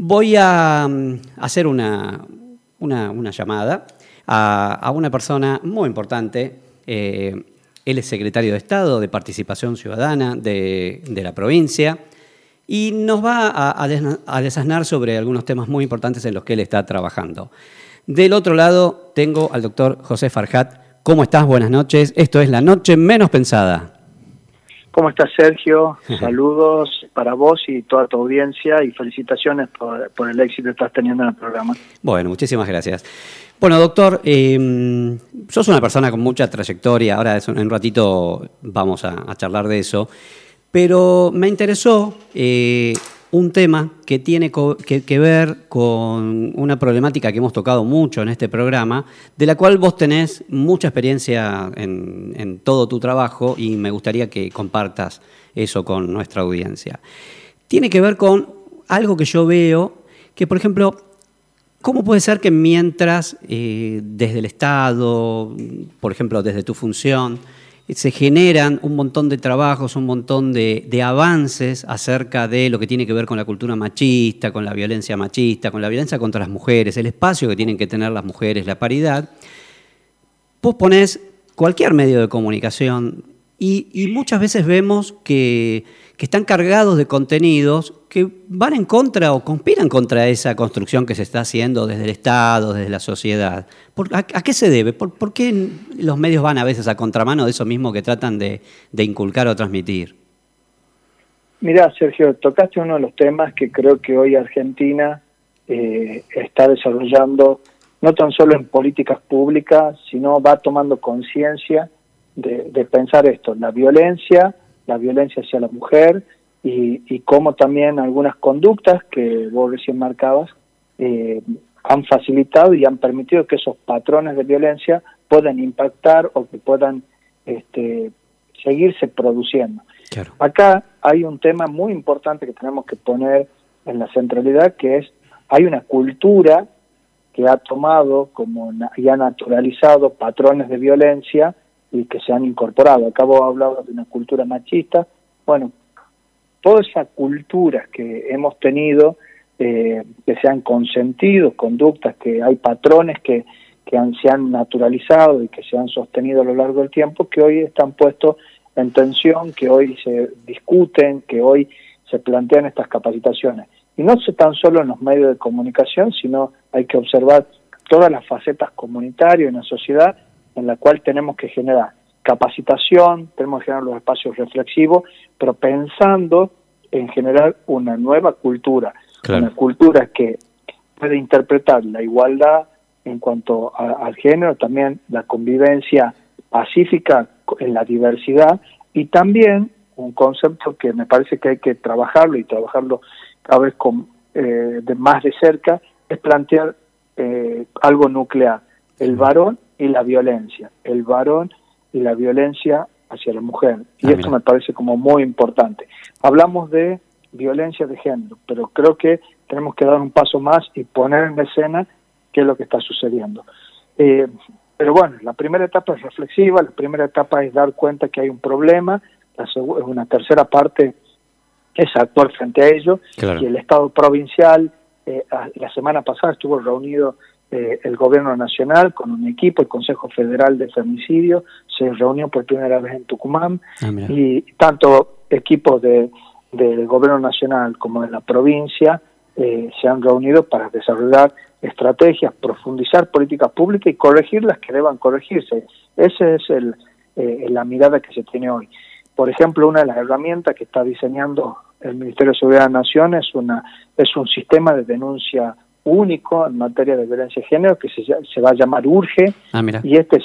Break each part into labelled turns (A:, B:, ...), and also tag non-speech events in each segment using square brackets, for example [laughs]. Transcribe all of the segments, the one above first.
A: Voy a mm, hacer una, una, llamada a, una persona muy importante. Eh, él es secretario de Estado de Participación Ciudadana de, la provincia y nos va a, a, desasnar sobre algunos temas muy importantes en los que él está trabajando. Del otro lado tengo al doctor José Farjat. ¿Cómo estás? Buenas noches. Esto es La Noche Menos Pensada.
B: ¿Cómo estás, Sergio? Saludos para vos y toda tu audiencia y felicitaciones por, el éxito que estás teniendo en el programa.
A: Bueno, muchísimas gracias. Bueno, doctor, eh, sos una persona con mucha trayectoria, ahora en un ratito vamos a, charlar de eso, pero me interesó eh, un tema que tiene que, ver con una problemática que hemos tocado mucho en este programa, de la cual vos tenés mucha experiencia en, todo tu trabajo y me gustaría que compartas eso con nuestra audiencia. Tiene que ver con algo que yo veo, que por ejemplo, ¿cómo puede ser que mientras eh, desde el Estado, por ejemplo, desde tu función, se generan un montón de trabajos, un montón de, avances acerca de lo que tiene que ver con la cultura machista, con la violencia machista, con la violencia contra las mujeres, el espacio que tienen que tener las mujeres, la paridad. Vos ponés cualquier medio de comunicación y muchas veces vemos que están cargados de contenidos que van en contra o conspiran contra esa construcción que se está haciendo desde el Estado, desde la sociedad. a, qué se debe? ¿Por, qué los medios van a veces a contramano de eso mismo que tratan de, inculcar o transmitir?
B: Mira, Sergio, tocaste uno de los temas que creo que hoy Argentina eh, está desarrollando, no tan solo en políticas públicas, sino va tomando conciencia de, de pensar esto, la violencia la violencia hacia la mujer y, y cómo también algunas conductas que vos recién marcabas eh, han facilitado y han permitido que esos patrones de violencia puedan impactar o que puedan este, seguirse produciendo. Acá hay un tema muy importante que tenemos que poner en la centralidad, que es, hay una cultura que ha tomado como y ha naturalizado patrones de violencia y que se han incorporado. Acabo de hablar de una cultura machista. Bueno, toda esa cultura que hemos tenido, eh, que se han consentido, conductas, que hay patrones que, que han, se han naturalizado y que se han sostenido a lo largo del tiempo, que hoy están puestos en tensión, que hoy se discuten, que hoy se plantean estas capacitaciones. Y no tan solo en los medios de comunicación, sino hay que observar todas las facetas comunitarias en la sociedad en la cual tenemos que generar capacitación, tenemos que generar los espacios reflexivos, pero pensando en generar una nueva cultura, una cultura que puede interpretar la igualdad en cuanto al género, también la convivencia pacífica en la diversidad y también un concepto que me parece que hay que trabajarlo y trabajarlo cada vez con, eh, de más de cerca, es plantear eh, algo nuclear. El varón y la violencia, el varón y la violencia hacia la mujer. Y ah, esto me parece como muy importante. Hablamos de violencia de género, pero creo que tenemos que dar un paso más y poner en escena qué es lo que está sucediendo. Eh, pero bueno, la primera etapa es reflexiva, la primera etapa es dar cuenta que hay un problema, la una tercera parte es actuar frente a ello, y el Estado provincial eh, la semana pasada estuvo reunido eh, el gobierno nacional con un equipo, el Consejo Federal de Femicidio, se reunió por primera vez en Tucumán ah, y tanto equipos de, del gobierno nacional como de la provincia eh, se han reunido para desarrollar estrategias, profundizar políticas públicas y corregir las que deban corregirse. Esa es el, eh, la mirada que se tiene hoy. Por ejemplo, una de las herramientas que está diseñando el Ministerio de Seguridad de la Nación es, una, es un sistema de denuncia único en materia de violencia de género que se, se va a llamar URGE ah, y este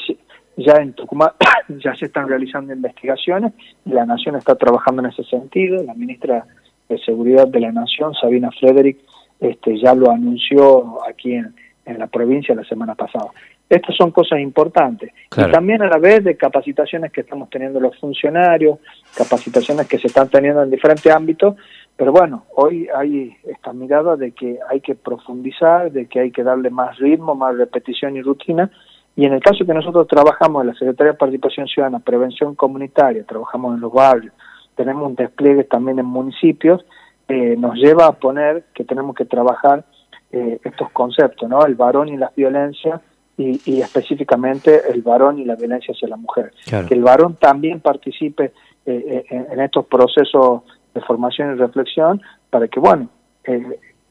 B: ya en Tucumán [coughs] ya se están realizando investigaciones y la Nación está trabajando en ese sentido. La ministra de Seguridad de la Nación, Sabina Frederick, este, ya lo anunció aquí en, en la provincia la semana pasada. Estas son cosas importantes. Y también a la vez de capacitaciones que estamos teniendo los funcionarios, capacitaciones que se están teniendo en diferentes ámbitos, pero bueno, hoy hay esta mirada de que hay que profundizar, de que hay que darle más ritmo, más repetición y rutina. Y en el caso que nosotros trabajamos en la Secretaría de Participación Ciudadana, Prevención Comunitaria, trabajamos en los barrios, tenemos un despliegue también en municipios, eh, nos lleva a poner que tenemos que trabajar eh, estos conceptos, ¿no? El varón y la violencia y, específicamente el varón y la violencia hacia la mujer. Que el varón también participe eh, en, estos procesos de formación y reflexión para que, bueno,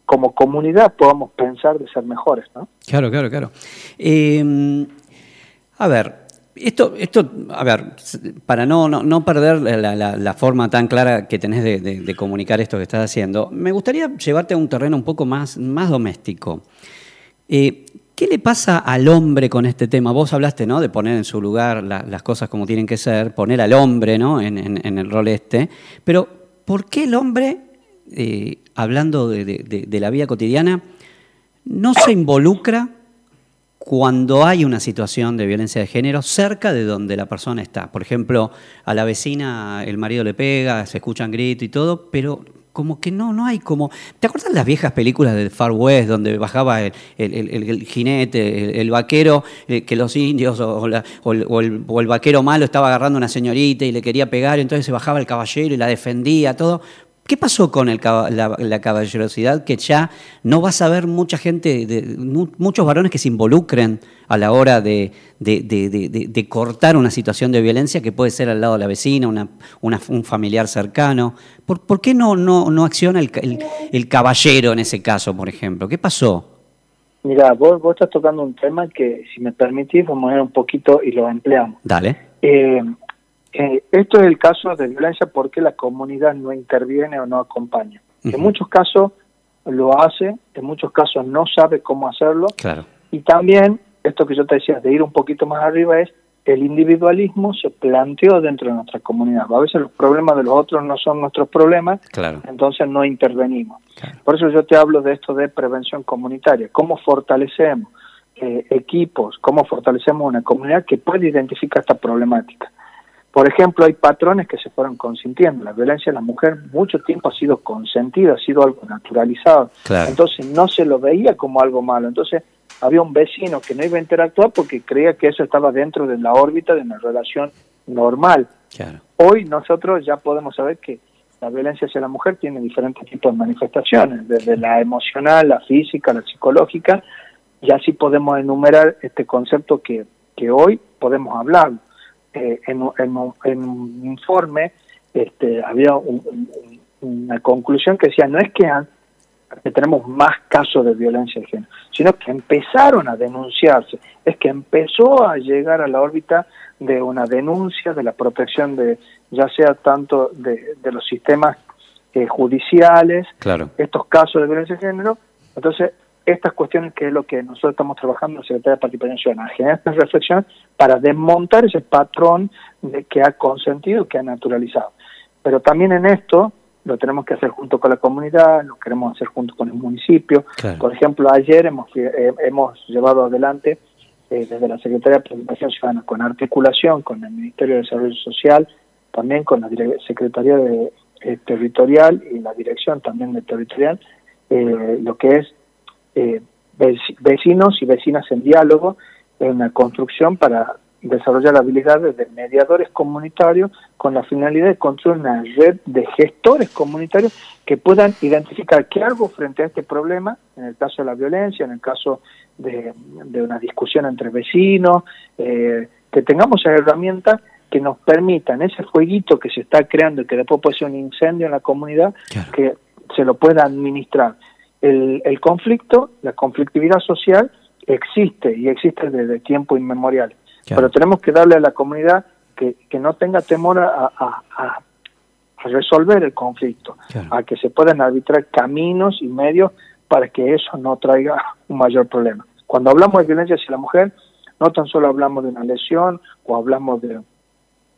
B: como comunidad podamos pensar de ser mejores, ¿no?
A: Claro, claro, claro. a ver, esto, esto, a ver, para no, no, perder la, forma tan clara que tenés de, comunicar esto que estás haciendo, me gustaría llevarte a un terreno un poco más, más doméstico. Eh, ¿Qué le pasa al hombre con este tema? Vos hablaste ¿no? de poner en su lugar las cosas como tienen que ser, poner al hombre ¿no? en, el rol este, pero ¿por qué el hombre, eh, hablando de la vida cotidiana, no se involucra cuando hay una situación de violencia de género cerca de donde la persona está. Por ejemplo, a la vecina el marido le pega, se escuchan gritos y todo, pero como que no, no hay como... ¿Te acuerdas las viejas películas del Far West donde bajaba el, jinete, el, vaquero, eh, que los indios o, el, vaquero malo estaba agarrando a una señorita y le quería pegar, entonces se bajaba el caballero y la defendía, todo? ¿Qué pasó con la, caballerosidad? Que ya no vas a ver mucha gente, muchos varones que se involucren a la hora de, cortar una situación de violencia que puede ser al lado de la vecina, un familiar cercano. ¿Por, qué no, no, acciona el, caballero en ese caso, por ejemplo? ¿Qué pasó?
B: Mira, vos, vos estás tocando un tema que, si me permitís, vamos a ver un poquito y lo empleamos.
A: Dale.
B: Eh, eh, esto es el caso de violencia porque la comunidad no interviene o no acompaña. En muchos casos lo hace, en muchos casos no sabe cómo hacerlo.
A: Claro.
B: Y también, esto que yo te decía, de ir un poquito más arriba es, el individualismo se planteó dentro de nuestra comunidad. A veces los problemas de los otros no son nuestros problemas, entonces no intervenimos. Por eso yo te hablo de esto de prevención comunitaria, cómo fortalecemos eh, equipos, cómo fortalecemos una comunidad que puede identificar esta problemática. Por ejemplo, hay patrones que se fueron consintiendo. La violencia en la mujer mucho tiempo ha sido consentida, ha sido algo naturalizado. Entonces no se lo veía como algo malo. Entonces había un vecino que no iba a interactuar porque creía que eso estaba dentro de la órbita de una relación normal. Hoy nosotros ya podemos saber que la violencia hacia la mujer tiene diferentes tipos de manifestaciones, desde la emocional, la física, la psicológica, y así podemos enumerar este concepto que, que hoy podemos hablar eh, en, un informe este, había una conclusión que decía, no es que, tenemos más casos de violencia de género, sino que empezaron a denunciarse, es que empezó a llegar a la órbita de una denuncia de la protección de, ya sea tanto de, los sistemas eh, judiciales, estos casos de violencia de género, entonces estas cuestiones que es lo que nosotros estamos trabajando en la Secretaría de Participación Ciudadana, generar esta reflexión para desmontar ese patrón de que ha consentido, que ha naturalizado. Pero también en esto lo tenemos que hacer junto con la comunidad, lo queremos hacer junto con el municipio. Por ejemplo, ayer hemos, eh, hemos llevado adelante eh, desde la Secretaría de Participación Ciudadana, con articulación con el Ministerio de Desarrollo Social, también con la Secretaría de, eh, Territorial y la Dirección también de Territorial, lo que es eh, vecinos y vecinas en diálogo en una construcción para desarrollar habilidades de mediadores comunitarios con la finalidad de construir una red de gestores comunitarios que puedan identificar qué hago frente a este problema, en el caso de la violencia, en el caso de, una discusión entre vecinos, eh, que tengamos herramientas que nos permitan ese fueguito que se está creando y que después puede ser un incendio en la comunidad, que se lo pueda administrar el, conflicto, la conflictividad social existe y existe desde tiempo inmemorial. Pero tenemos que darle a la comunidad que, no tenga temor a, resolver el conflicto, a que se puedan arbitrar caminos y medios para que eso no traiga un mayor problema. Cuando hablamos de violencia hacia la mujer, no tan solo hablamos de una lesión o hablamos de,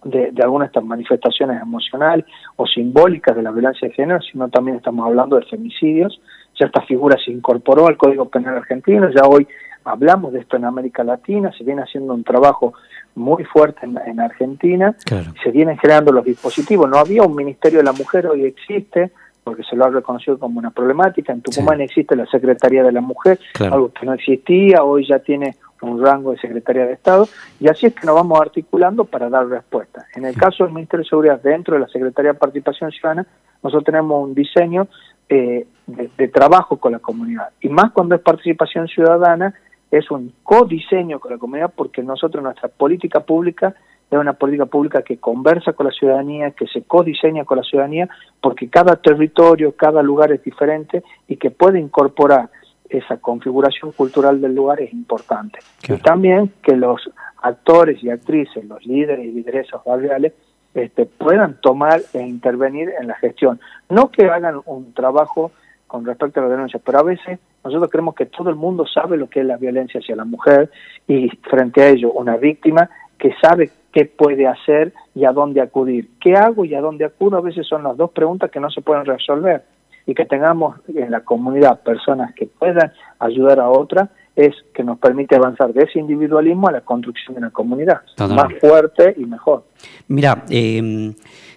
B: de, de, algunas de estas manifestaciones emocionales o simbólicas de la violencia de género, sino también estamos hablando de femicidios, ya esta figura se incorporó al Código Penal argentino, ya hoy hablamos de esto en América Latina, se viene haciendo un trabajo muy fuerte en, Argentina, se vienen creando los dispositivos, no había un Ministerio de la Mujer, hoy existe, porque se lo ha reconocido como una problemática, en Tucumán existe la Secretaría de la Mujer, algo que no existía, hoy ya tiene un rango de Secretaría de Estado, y así es que nos vamos articulando para dar respuesta. En el caso del Ministerio de Seguridad dentro de la Secretaría de Participación Ciudadana, nosotros tenemos un diseño eh, de, trabajo con la comunidad. Y más cuando es participación ciudadana, es un codiseño con la comunidad porque nosotros nuestra política pública es una política pública que conversa con la ciudadanía, que se codiseña con la ciudadanía, porque cada territorio, cada lugar es diferente y que puede incorporar esa configuración cultural del lugar es importante. Y también que los actores y actrices, los líderes y lideresas barriales, este, puedan tomar e intervenir en la gestión. No que hagan un trabajo con respecto a la denuncia, pero a veces nosotros creemos que todo el mundo sabe lo que es la violencia hacia la mujer y frente a ello una víctima que sabe qué puede hacer y a dónde acudir. ¿Qué hago y a dónde acudo? A veces son las dos preguntas que no se pueden resolver y que tengamos en la comunidad personas que puedan ayudar a otras es que nos permite avanzar de ese individualismo a la construcción de una comunidad más fuerte y mejor.
A: Mira, eh,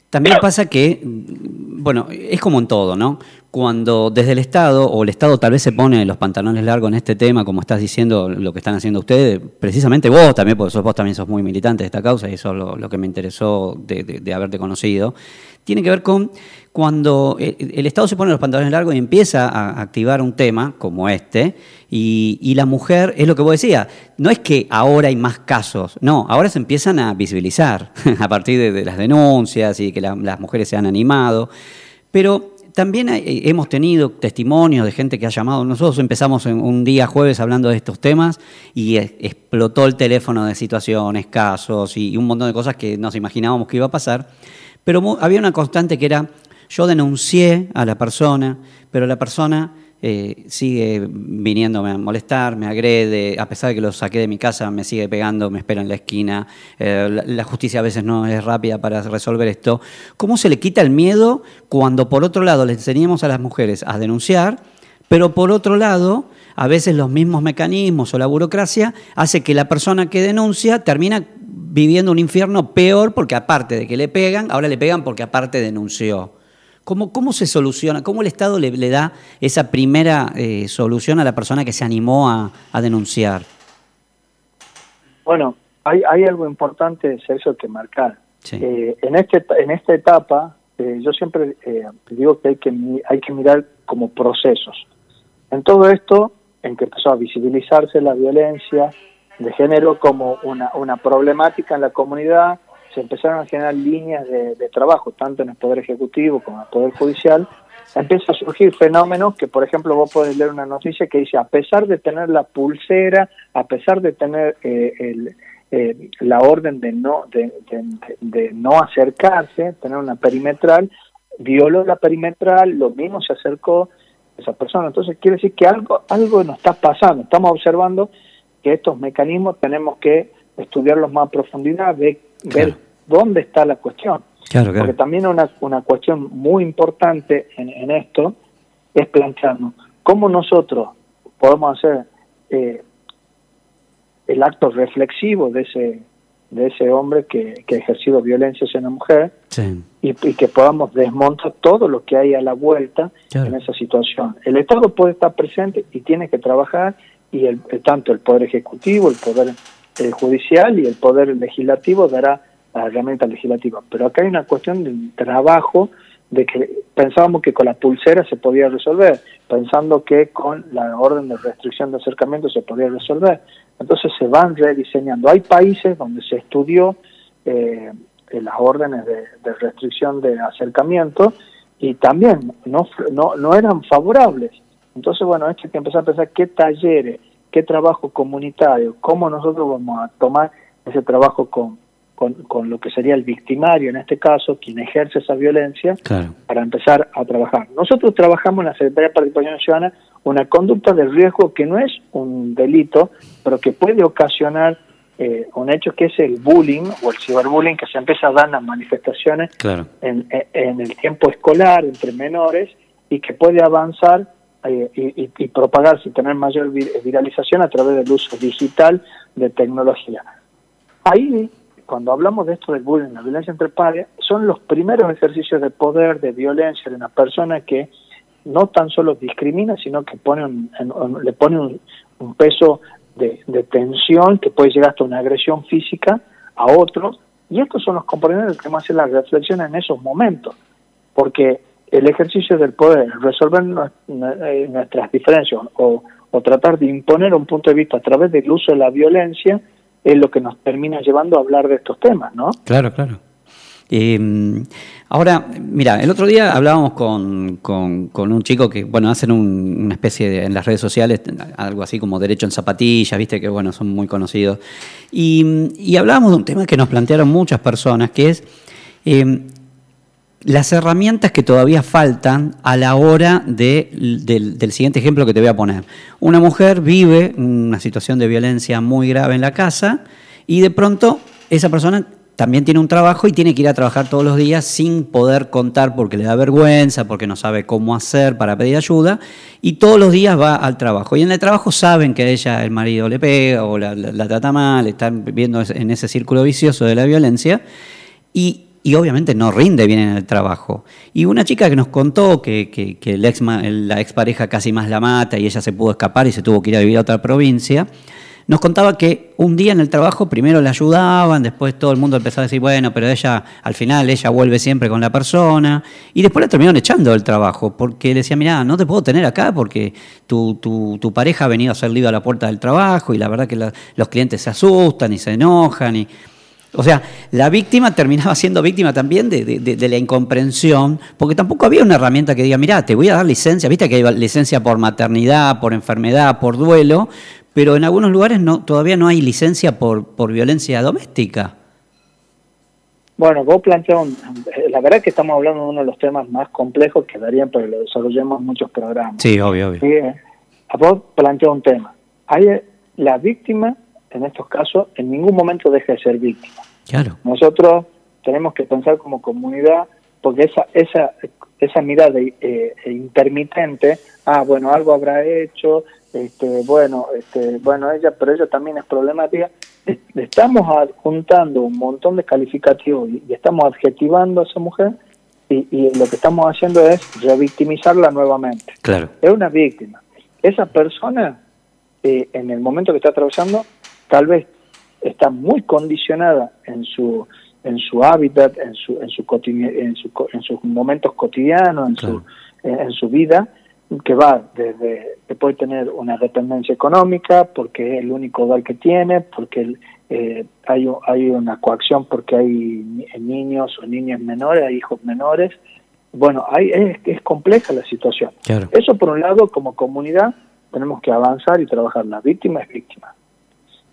A: también pasa que, bueno, es como en todo, ¿no? Cuando desde el Estado, o el Estado tal vez se pone los pantalones largos en este tema, como estás diciendo, lo que están haciendo ustedes, precisamente vos también, porque vos también sos muy militante de esta causa, y eso es lo, que me interesó de haberte conocido, tiene que ver con cuando el Estado se pone los pantalones largos y empieza a activar un tema como este, y, la mujer, es lo que vos decías, no es que ahora hay más casos, no, ahora se empiezan a visibilizar [laughs] a partir de, las denuncias y que las mujeres se han animado, pero también hemos tenido testimonios de gente que ha llamado. Nosotros empezamos un día jueves hablando de estos temas y explotó el teléfono de situaciones, casos y un montón de cosas que nos imaginábamos que iba a pasar. Pero había una constante que era, yo denuncié a la persona, pero la persona eh, sigue viniéndome a molestar, me agrede, a pesar de que lo saqué de mi casa, me sigue pegando, me espera en la esquina, eh, la, justicia a veces no es rápida para resolver esto. ¿Cómo se le quita el miedo cuando por otro lado le enseñamos a las mujeres a denunciar, pero por otro lado, a veces los mismos mecanismos o la burocracia hace que la persona que denuncia termina viviendo un infierno peor porque aparte de que le pegan, ahora le pegan porque aparte denunció. ¿Cómo, cómo se soluciona? ¿Cómo el Estado le, da esa primera eh, solución a la persona que se animó a, denunciar?
B: Bueno, hay, hay, algo importante, Sergio, que marcar. Eh, en, este, en esta etapa, eh, yo siempre digo que hay, que hay que mirar como procesos. En todo esto, en que empezó a visibilizarse la violencia, de género como una, una problemática en la comunidad, empezaron a generar líneas de, trabajo, tanto en el Poder Ejecutivo como en el Poder Judicial, empieza a surgir fenómenos que, por ejemplo, vos podés leer una noticia que dice, a pesar de tener la pulsera, a pesar de tener eh, el, eh, la orden de no, de, no acercarse, tener una perimetral, violó la perimetral, lo mismo se acercó esa persona. Entonces quiere decir que algo, algo nos está pasando, estamos observando estos mecanismos tenemos que estudiarlos más a profundidad, ver, dónde está la cuestión. Porque también una, una cuestión muy importante en, esto es plantearnos cómo nosotros podemos hacer eh, el acto reflexivo de ese de ese hombre que, que ha ejercido violencia hacia una mujer y, que podamos desmontar todo lo que hay a la vuelta en esa situación. El Estado puede estar presente y tiene que trabajar y el, tanto el Poder Ejecutivo, el Poder eh, Judicial y el Poder Legislativo dará la herramienta legislativa. Pero acá hay una cuestión de trabajo de que pensábamos que con la pulsera se podía resolver, pensando que con la orden de restricción de acercamiento se podía resolver. Entonces se van rediseñando. Hay países donde se estudió eh, las órdenes de, de, restricción de acercamiento y también no, no, no eran favorables. Entonces, bueno, esto hay que empezar a pensar qué talleres, qué trabajo comunitario, cómo nosotros vamos a tomar ese trabajo con, con, lo que sería el victimario, en este caso, quien ejerce esa violencia, para empezar a trabajar. Nosotros trabajamos en la Secretaría de Participación Ciudadana una conducta de riesgo que no es un delito, pero que puede ocasionar eh, un hecho que es el bullying o el ciberbullying que se empieza a dar en las manifestaciones en, en el tiempo escolar entre menores y que puede avanzar eh, y, y, propagarse y tener mayor viralización a través del uso digital de tecnología. Ahí, cuando hablamos de esto del bullying, la violencia entre padres, son los primeros ejercicios de poder, de violencia de una persona que no tan solo discrimina, sino que pone le pone un, peso de, de, tensión que puede llegar hasta una agresión física a otros. Y estos son los componentes que más hacen la reflexión en esos momentos, porque el ejercicio del poder, resolver eh, nuestras diferencias o, tratar de imponer un punto de vista a través del uso de la violencia es lo que nos termina llevando a hablar de estos temas, ¿no?
A: Claro, claro. Em, ahora, mira, el otro día hablábamos con, con, un chico que, bueno, hacen una especie de, en las redes sociales, algo así como derecho en zapatillas, viste que, bueno, son muy conocidos. Y, y hablábamos de un tema que nos plantearon muchas personas, que es em, las herramientas que todavía faltan a la hora del, siguiente ejemplo que te voy a poner. Una mujer vive una situación de violencia muy grave en la casa y de pronto esa persona también tiene un trabajo y tiene que ir a trabajar todos los días sin poder contar porque le da vergüenza, porque no sabe cómo hacer para pedir ayuda, y todos los días va al trabajo. Y en el trabajo saben que a ella el marido le pega o la, trata mal, están viviendo en ese círculo vicioso de la violencia, y, obviamente no rinde bien en el trabajo. Y una chica que nos contó que, que, el ex, la expareja casi más la mata y ella se pudo escapar y se tuvo que ir a vivir a otra provincia, nos contaba que un día en el trabajo primero le ayudaban, después todo el mundo empezó a decir, bueno, pero ella, al final, ella vuelve siempre con la persona, y después la terminaron echando del trabajo, porque le decía, mira, no te puedo tener acá porque tu, tu, pareja ha venido a hacer lío a la puerta del trabajo y la verdad que los clientes se asustan y se enojan y... O sea, la víctima terminaba siendo víctima también de, de, la incomprensión, porque tampoco había una herramienta que diga, mira, te voy a dar licencia, viste que hay licencia por maternidad, por enfermedad, por duelo, pero en algunos lugares no, todavía no hay licencia por, por violencia doméstica.
B: Bueno, vos planteas, la verdad es que estamos hablando de uno de los temas más complejos que darían que lo desarrollemos muchos programas.
A: Sí, obvio, obvio.
B: Eh, vos planteas un tema. Hay, la víctima, en estos casos, en ningún momento deja de ser víctima.
A: Claro.
B: Nosotros tenemos que pensar como comunidad, porque esa, esa, esa mirada eh, intermitente, ah, bueno, algo habrá hecho, este, bueno, este, bueno, ella, pero ella también es problemática. estamos juntando un montón de calificativos y, estamos adjetivando a esa mujer y, lo que estamos haciendo es revictimizarla nuevamente.
A: Claro.
B: Es una víctima. Esa persona, eh, en el momento que está atravesando, tal vez está muy condicionada en su en su hábitat, en su en su, en, su en sus momentos cotidianos, en su en su vida que va desde que puede tener una dependencia económica porque es el único hogar que tiene, porque eh, hay, hay una coacción porque hay niños o niñas menores, hay hijos menores. Bueno, hay, es, es compleja la situación. Eso por un lado, como comunidad, tenemos que avanzar y trabajar. La víctima es víctima.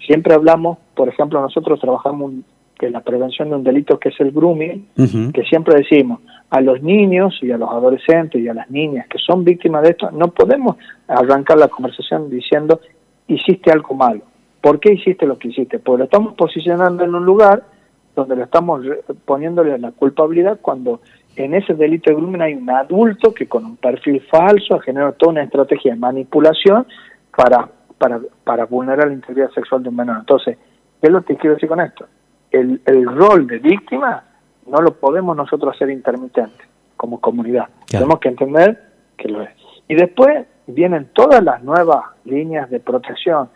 B: Siempre hablamos, por ejemplo, nosotros trabajamos que la prevención de un delito que es el grooming, que siempre decimos a los niños y a los adolescentes y a las niñas que son víctimas de esto, no podemos arrancar la conversación diciendo hiciste algo malo. ¿Por qué hiciste lo que hiciste? Porque lo estamos posicionando en un lugar donde lo estamos poniéndole la culpabilidad cuando en ese delito de grooming hay un adulto que con un perfil falso ha generado toda una estrategia de manipulación para, para, para vulnerar la integridad sexual de un menor. Entonces, ¿qué es lo que quiero decir con esto? el, el rol de víctima no lo podemos nosotros hacer intermitente como comunidad. Tenemos que entender que lo es. Y después vienen todas las nuevas líneas de protección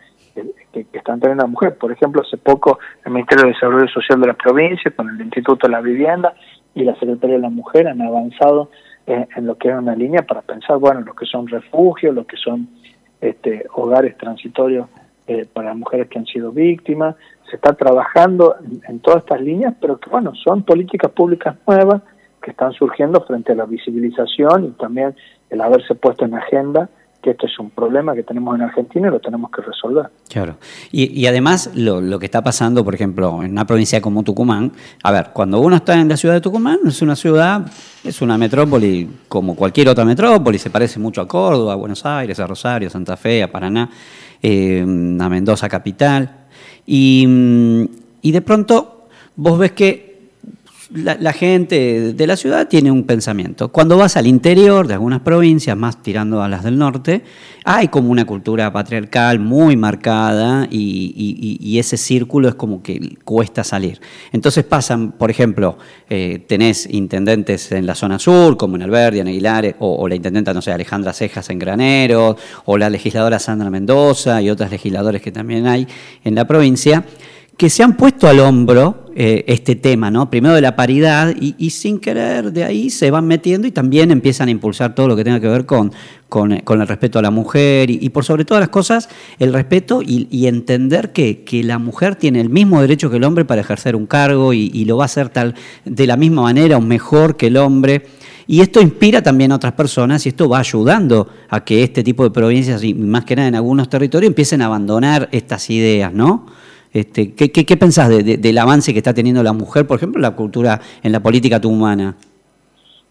B: que, están teniendo la mujer. Por ejemplo, hace poco el Ministerio de Desarrollo Social de la provincia, con el Instituto de la Vivienda y la Secretaría de la Mujer han avanzado en, lo que es una línea para pensar, bueno, lo que son refugios, lo que son este, hogares transitorios eh, para mujeres que han sido víctimas, se está trabajando en, todas estas líneas, pero que bueno, son políticas públicas nuevas que están surgiendo frente a la visibilización y también el haberse puesto en agenda que esto es un problema que tenemos en Argentina y lo tenemos que resolver.
A: Claro. Y, además lo, lo, que está pasando, por ejemplo, en una provincia como Tucumán, a ver, cuando uno está en la ciudad de Tucumán, es una ciudad, es una metrópoli como cualquier otra metrópoli, se parece mucho a Córdoba, a Buenos Aires, a Rosario, a Santa Fe, a Paraná, eh, a Mendoza capital. Mm, y, de pronto vos ves que la, gente de la ciudad tiene un pensamiento. Cuando vas al interior de algunas provincias, más tirando a las del norte, hay como una cultura patriarcal muy marcada y, ese círculo es como que cuesta salir. Entonces pasan, por ejemplo, eh, tenés intendentes en la zona sur, como en Alberdi, en Aguilares, o, la intendenta, no sé, Alejandra Cejas en Granero, o la legisladora Sandra Mendoza y otras legisladores que también hay en la provincia, que se han puesto al hombro eh, este tema, ¿no? Primero de la paridad y, sin querer de ahí se van metiendo y también empiezan a impulsar todo lo que tenga que ver con, con, el respeto a la mujer y, por sobre todas las cosas el respeto y, entender que, que, la mujer tiene el mismo derecho que el hombre para ejercer un cargo y, lo va a hacer tal de la misma manera o mejor que el hombre. Y esto inspira también a otras personas y esto va ayudando a que este tipo de provincias, y más que nada en algunos territorios, empiecen a abandonar estas ideas, ¿no? Este, ¿qué, qué, pensás del avance que está teniendo la mujer, por ejemplo, en la cultura, en la política humana?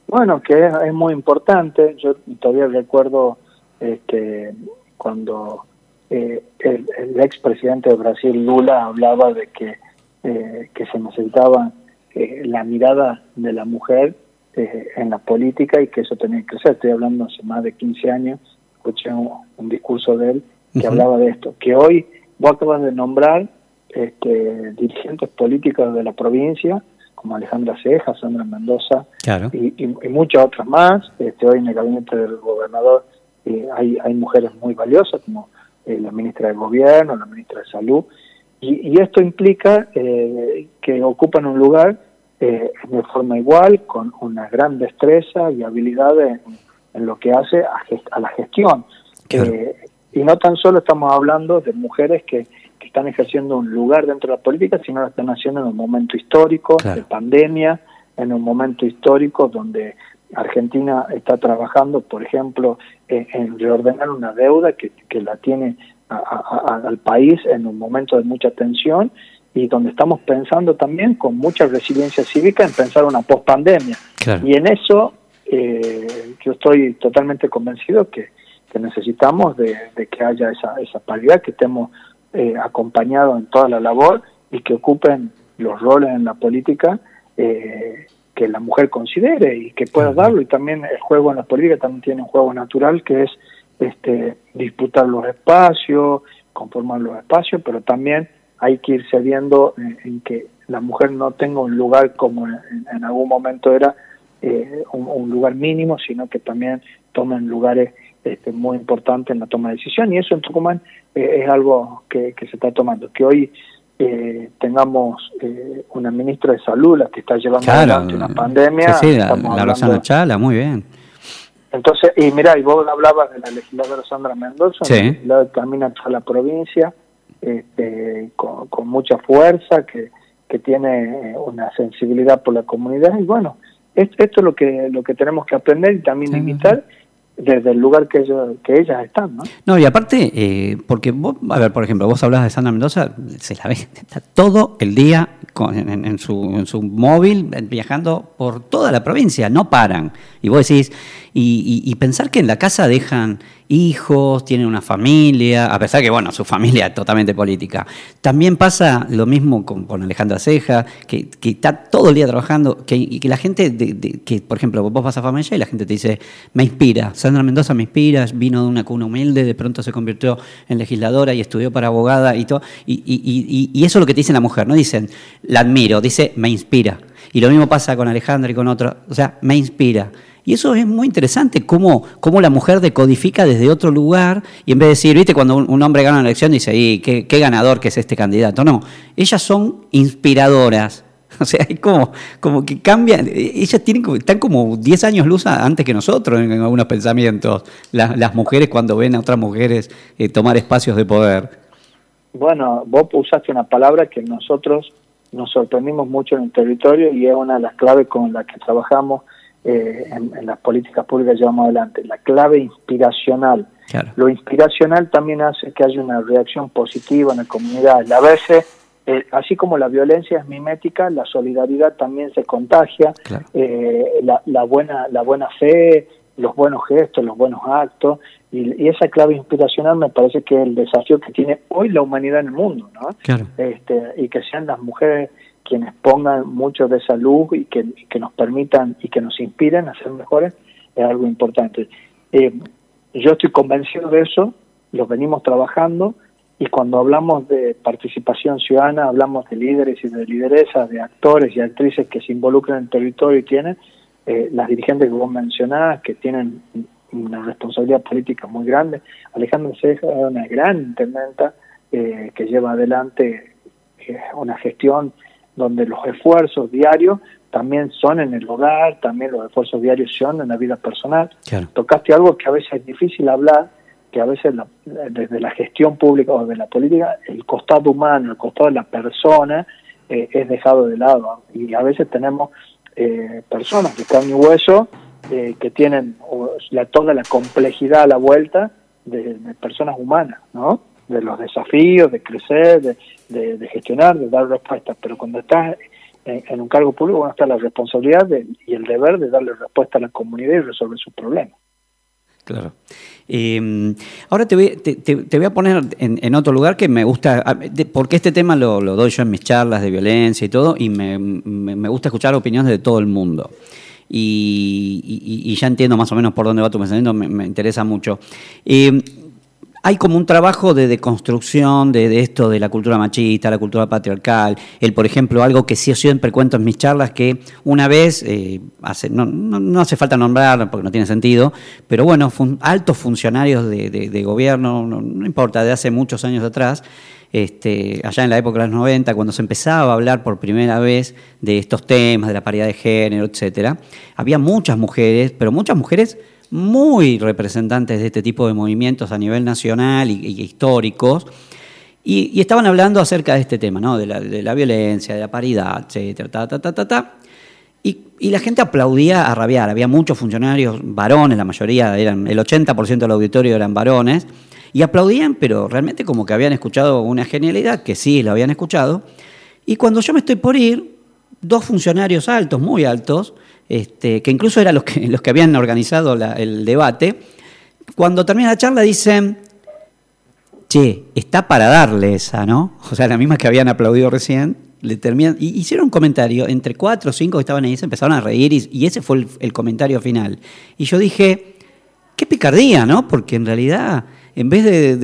B: Bueno, que es, muy importante. Yo todavía recuerdo este, cuando eh, el, el expresidente de Brasil, Lula, hablaba de que, eh, que se necesitaba eh, la mirada de la mujer eh, en la política y que eso tenía que crecer. Estoy hablando hace más de 15 años, escuché un, discurso de él que hablaba de esto, que hoy vos acabas de nombrar este, dirigentes políticos de la provincia, como Alejandra Ceja, Sandra Mendoza y, muchas otras más. Este, hoy en el gabinete del gobernador eh, hay, hay mujeres muy valiosas, como eh, la ministra de Gobierno, la ministra de Salud, y, esto implica que ocupan un lugar eh, de forma igual, con una gran destreza y habilidad en, lo que hace a, la gestión. Eh, y no tan solo estamos hablando de mujeres que, están ejerciendo un lugar dentro de la política, sino lo están haciendo en un momento histórico de pandemia, en un momento histórico donde Argentina está trabajando, por ejemplo, en, reordenar una deuda que, que la tiene al país en un momento de mucha tensión y donde estamos pensando también con mucha resiliencia cívica en pensar una pospandemia. Y en eso eh, yo estoy totalmente convencido que, necesitamos de, que haya esa, esa paridad, que estemos eh, acompañados en toda la labor y que ocupen los roles en la política eh, que la mujer considere y que pueda darlo. Y también el juego en la política también tiene un juego natural que es este disputar los espacios, conformar los espacios, pero también hay que ir cediendo en, que la mujer no tenga un lugar como en, algún momento era eh, un, lugar mínimo, sino que también tomen lugares este, muy importantes en la toma de decisión. Y eso en Tucumán eh, es algo que, se está tomando. Que hoy eh, tengamos una ministra de salud, la que está llevando adelante una pandemia.
A: Sí, la, la Rosana Chala, muy bien.
B: Entonces, y mira, y vos hablabas de la legisladora Sandra Mendoza, sí. la camina toda la provincia, este, con, mucha fuerza, que, que tiene una sensibilidad por la comunidad y bueno, esto, es lo que lo que tenemos que aprender y también imitar desde el lugar que, ellos, que ellas están, ¿no?
A: No, y aparte, eh, porque vos, a ver, por ejemplo, vos hablas de Sandra Mendoza, se la ve, está todo el día en, su, en su móvil viajando por toda la provincia, no paran. Y vos decís, y, pensar que en la casa dejan hijos, tienen una familia, a pesar que, bueno, su familia es totalmente política. También pasa lo mismo con, con Alejandra Ceja, que, está todo el día trabajando, que, y que la gente, que por ejemplo, vos vas a familia y la gente te dice, me inspira, Sandra Mendoza me inspira, vino de una cuna humilde, de pronto se convirtió en legisladora y estudió para abogada y todo. Y, y eso es lo que te dice la mujer, ¿no? Dicen, la admiro, dice, me inspira. Y lo mismo pasa con Alejandra y con otros, o sea, me inspira. Y eso es muy interesante, cómo, cómo la mujer decodifica desde otro lugar y en vez de decir, viste, cuando un, hombre gana una elección dice, y qué, ganador que es este candidato. No, ellas son inspiradoras. [laughs] O sea, es como, como que cambian, ellas tienen, están como 10 años luz antes que nosotros en, algunos pensamientos, las, mujeres cuando ven a otras mujeres eh, tomar espacios de poder.
B: Bueno, vos usaste una palabra que nosotros nos sorprendimos mucho en el territorio y es una de las claves con las que trabajamos eh, en, las políticas públicas que llevamos adelante, la clave inspiracional. Lo inspiracional también hace que haya una reacción positiva en la comunidad. A veces, eh, así como la violencia es mimética, la solidaridad también se contagia, eh, la, buena, la buena fe, los buenos gestos, los buenos actos, y, esa clave inspiracional me parece que es el desafío que tiene hoy la humanidad en el mundo, ¿no? Este, y que sean las mujeres quienes pongan mucho de salud y que, nos permitan y que nos inspiren a ser mejores es algo importante. Eh, yo estoy convencido de eso, lo venimos trabajando y cuando hablamos de participación ciudadana, hablamos de líderes y de lideresas, de actores y actrices que se involucran en el territorio y tienen, eh, las dirigentes que vos mencionás, que tienen una responsabilidad política muy grande. Alejandro Ceja es una gran intendenta eh, que lleva adelante una gestión donde los esfuerzos diarios también son en el hogar, también los esfuerzos diarios son en la vida personal. Tocaste algo que a veces es difícil hablar, que a veces desde la gestión pública o de la política, el costado humano, el costado de la persona eh, es dejado de lado. Y a veces tenemos eh, personas de carne y hueso eh, que tienen la, toda la complejidad a la vuelta de, personas humanas, ¿no? De los desafíos, de crecer, de, gestionar, de dar respuestas. Pero cuando estás en, un cargo público, bueno, está la responsabilidad y el deber de darle respuesta a la comunidad y resolver sus problemas.
A: Claro. Em, ahora te voy, te, voy, a poner en, otro lugar que me gusta, ah, porque este tema lo, doy yo en mis charlas de violencia y todo, y me, gusta escuchar opiniones de todo el mundo. Y, ya entiendo más o menos por dónde va tu pensamiento, me, interesa mucho. Em, hay como un trabajo de deconstrucción de, esto de la cultura machista, la cultura patriarcal. El, por ejemplo, algo que sí siempre cuento en mis charlas, que una vez, eh, no, hace falta nombrar porque no tiene sentido, pero bueno, altos funcionarios de, gobierno, no, importa, de hace muchos años atrás, este, allá en la época de los 90, cuando se empezaba a hablar por primera vez de estos temas, de la paridad de género, etcétera, había muchas mujeres, pero muchas mujeres muy representantes de este tipo de movimientos a nivel nacional y, históricos, y, estaban hablando acerca de este tema, ¿no? de, la, violencia, de la paridad, etcétera, ta, ta, ta, Y, la gente aplaudía a rabiar. Había muchos funcionarios varones, la mayoría eran, el 80% del auditorio eran varones, y aplaudían, pero realmente como que habían escuchado una genialidad, que sí lo habían escuchado. Y cuando yo me estoy por ir, dos funcionarios altos, muy altos, este, que incluso eran los que, [laughs] los que habían organizado el debate, cuando termina la charla dicen, che, está para darle esa, ¿no? [laughs] O sea, la misma que habían aplaudido recién, le terminan, y hicieron un comentario, entre cuatro o cinco que estaban ahí se empezaron a reír y, ese fue el, comentario final. Y yo dije, qué picardía, ¿no? Porque en realidad, en vez de,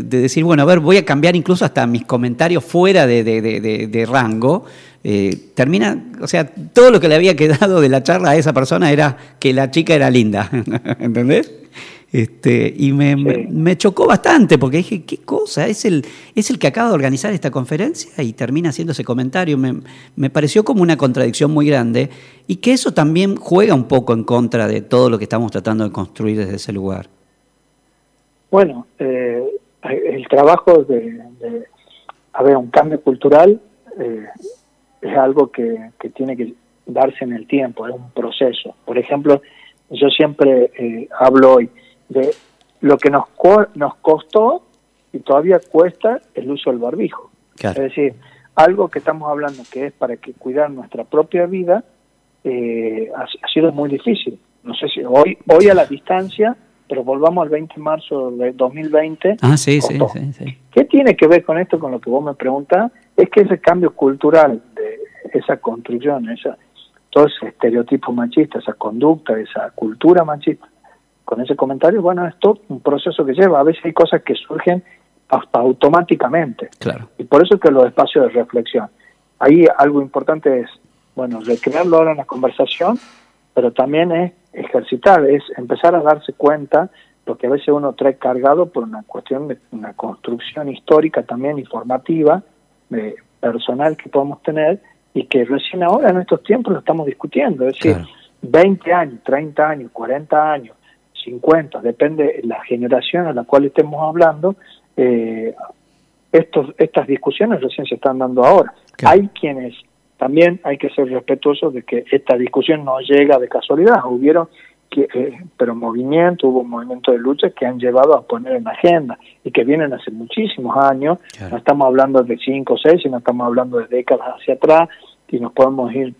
A: decir, bueno, a ver, voy a cambiar incluso hasta mis comentarios fuera de, rango, eh, termina, o sea, todo lo que le había quedado de la charla a esa persona era que la chica era linda, [laughs] ¿entendés? Este, y me, chocó bastante porque dije, ¿qué cosa? ¿Es el, ¿Es el que acaba de organizar esta conferencia? Y termina haciendo ese comentario. Me, pareció como una contradicción muy grande y que eso también juega un poco en contra de todo lo que estamos tratando de construir desde ese lugar.
B: Bueno, eh, el trabajo de, de, haber un cambio cultural eh, es algo que, tiene que darse en el tiempo, es un proceso. Por ejemplo, yo siempre eh, hablo hoy de lo que nos, nos costó y todavía cuesta el uso del barbijo. Es decir, algo que estamos hablando que es para que cuidar nuestra propia vida eh, ha, sido muy difícil. No sé si hoy, hoy a la distancia, pero volvamos al 20 de marzo de 2020.
A: Ah, sí, sí, sí,
B: ¿Qué tiene que ver con esto, con lo que vos me preguntás? Es que ese cambio cultural esa construcción, esa, todo ese estereotipo machista, esa conducta, esa cultura machista, con ese comentario, bueno, es todo un proceso que lleva. A veces hay cosas que surgen hasta automáticamente.
A: Claro.
B: Y por eso es que los espacios de reflexión. Ahí algo importante es, bueno, recrearlo ahora en la conversación, pero también es ejercitar, es empezar a darse cuenta lo que a veces uno trae cargado por una cuestión de una construcción histórica también informativa, eh, personal que podemos tener, y que recién ahora en estos tiempos lo estamos discutiendo, es decir, 20 años, 30 años, 40 años, 50, depende de la generación a la cual estemos hablando, eh, estos, estas discusiones recién se están dando ahora. Hay quienes también hay que ser respetuosos de que esta discusión no llega de casualidad, hubieron que, eh, pero movimiento, hubo un movimiento de lucha que han llevado a poner en agenda y que vienen hace muchísimos años, no estamos hablando de cinco o seis, sino estamos hablando de décadas hacia atrás y nos podemos ir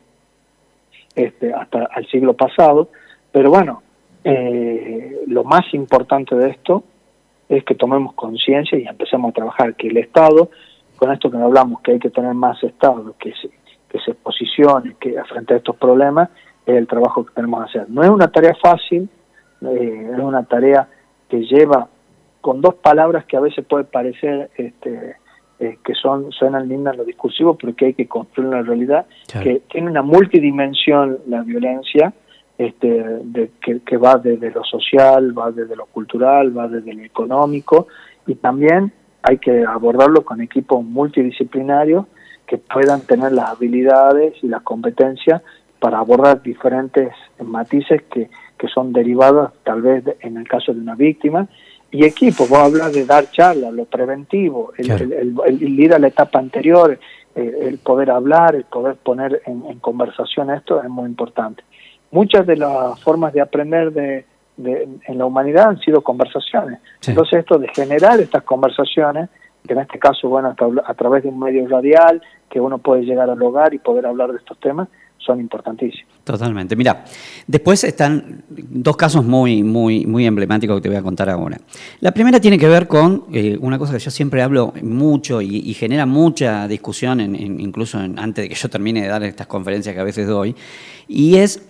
B: este, hasta el siglo pasado, pero bueno, eh, lo más importante de esto es que tomemos conciencia y empecemos a trabajar, que el Estado, con esto que hablamos, que hay que tener más Estado, que que se posicione que frente a estos problemas, es el trabajo que tenemos que hacer. No es una tarea fácil, eh, es una tarea que lleva con dos palabras que a veces puede parecer este, eh, que son suenan lindas en lo discursivo, pero que hay que construir una realidad, que tiene una multidimensión la violencia, este, de, que, que, va desde lo social, va desde lo cultural, va desde lo económico, y también hay que abordarlo con equipos multidisciplinarios que puedan tener las habilidades y las competencias para abordar diferentes matices que, que son derivadas tal vez en el caso de una víctima. Y equipo, vos hablas de dar charlas, lo preventivo, el, el, ir a la etapa anterior, el poder hablar, el poder poner en, conversación esto es muy importante. Muchas de las formas de aprender de, en la humanidad han sido conversaciones. Entonces esto de generar estas conversaciones, que en este caso, bueno, a través de un medio radial, que uno puede llegar al hogar y poder hablar de estos temas, son importantísimos.
A: Totalmente. Mira, después están dos casos muy, muy, muy emblemáticos que te voy a contar ahora. La primera tiene que ver con eh, una cosa que yo siempre hablo mucho y, genera mucha discusión, incluso antes de que yo termine de dar estas conferencias que a veces doy, y es,